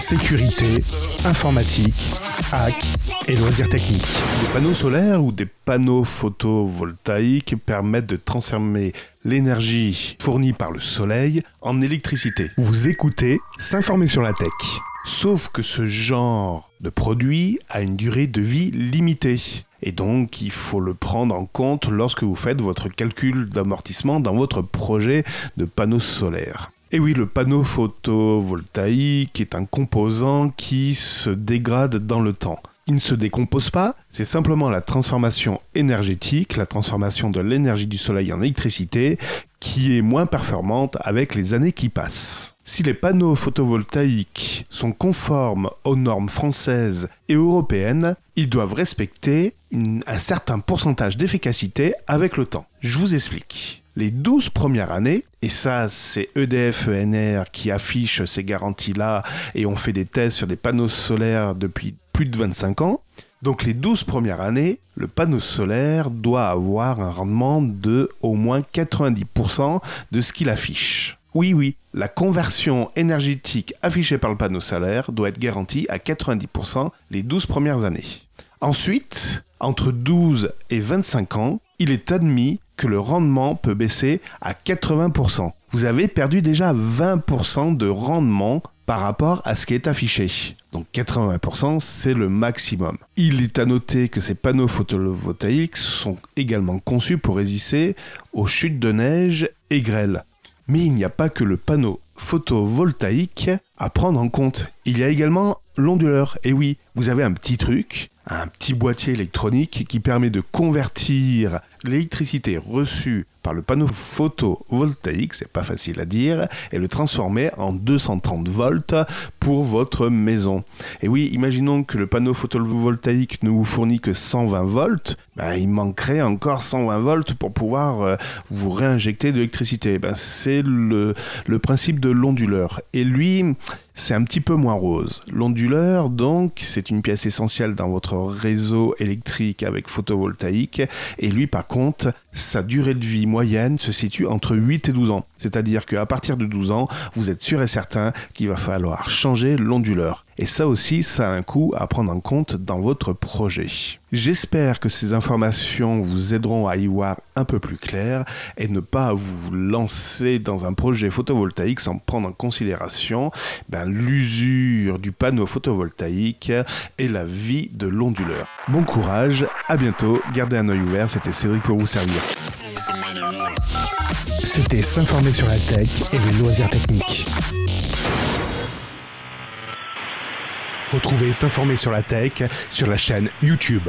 Sécurité, informatique, hack et loisirs techniques. Des panneaux solaires ou des panneaux photovoltaïques permettent de transformer l'énergie fournie par le soleil en électricité. Vous écoutez S'informer sur la tech. Sauf que ce genre de produit a une durée de vie limitée. Et donc, il faut le prendre en compte lorsque vous faites votre calcul d'amortissement dans votre projet de panneaux solaires. Et oui, le panneau photovoltaïque est un composant qui se dégrade dans le temps. Il ne se décompose pas, c'est simplement la transformation énergétique, la transformation de l'énergie du soleil en électricité, qui est moins performante avec les années qui passent. Si les panneaux photovoltaïques sont conformes aux normes françaises et européennes, ils doivent respecter un certain pourcentage d'efficacité avec le temps. Je vous explique les 12 premières années, et ça c'est EDF ENR qui affiche ces garanties-là, et on fait des tests sur des panneaux solaires depuis plus de 25 ans. Donc les 12 premières années, le panneau solaire doit avoir un rendement de au moins 90% de ce qu'il affiche. Oui, oui, la conversion énergétique affichée par le panneau solaire doit être garantie à 90% les 12 premières années. Ensuite, entre 12 et 25 ans, il est admis que le rendement peut baisser à 80%. Vous avez perdu déjà 20% de rendement par rapport à ce qui est affiché. Donc 80%, c'est le maximum. Il est à noter que ces panneaux photovoltaïques sont également conçus pour résister aux chutes de neige et grêle. Mais il n'y a pas que le panneau photovoltaïque à prendre en compte. Il y a également l'onduleur. Et oui, vous avez un petit truc un petit boîtier électronique qui permet de convertir l'électricité reçue par le panneau photovoltaïque, c'est pas facile à dire, et le transformer en 230 volts pour votre maison. Et oui, imaginons que le panneau photovoltaïque ne vous fournit que 120 volts, ben, il manquerait encore 120 volts pour pouvoir euh, vous réinjecter de l'électricité. Ben, c'est le, le principe de l'onduleur. Et lui, c'est un petit peu moins rose. L'onduleur, donc, c'est une pièce essentielle dans votre réseau électrique avec photovoltaïque. Et lui, par contre, sa durée de vie moyenne se situe entre 8 et 12 ans. C'est-à-dire qu'à partir de 12 ans, vous êtes sûr et certain qu'il va falloir changer l'onduleur. Et ça aussi, ça a un coût à prendre en compte dans votre projet. J'espère que ces informations vous aideront à y voir un peu plus clair et ne pas vous lancer dans un projet photovoltaïque sans prendre en considération ben, l'usure du panneau photovoltaïque et la vie de l'onduleur. Bon courage, à bientôt, gardez un œil ouvert, c'était Cédric pour vous servir. C'était s'informer sur la tech et les loisirs techniques. Retrouvez s'informer sur la tech sur la chaîne YouTube.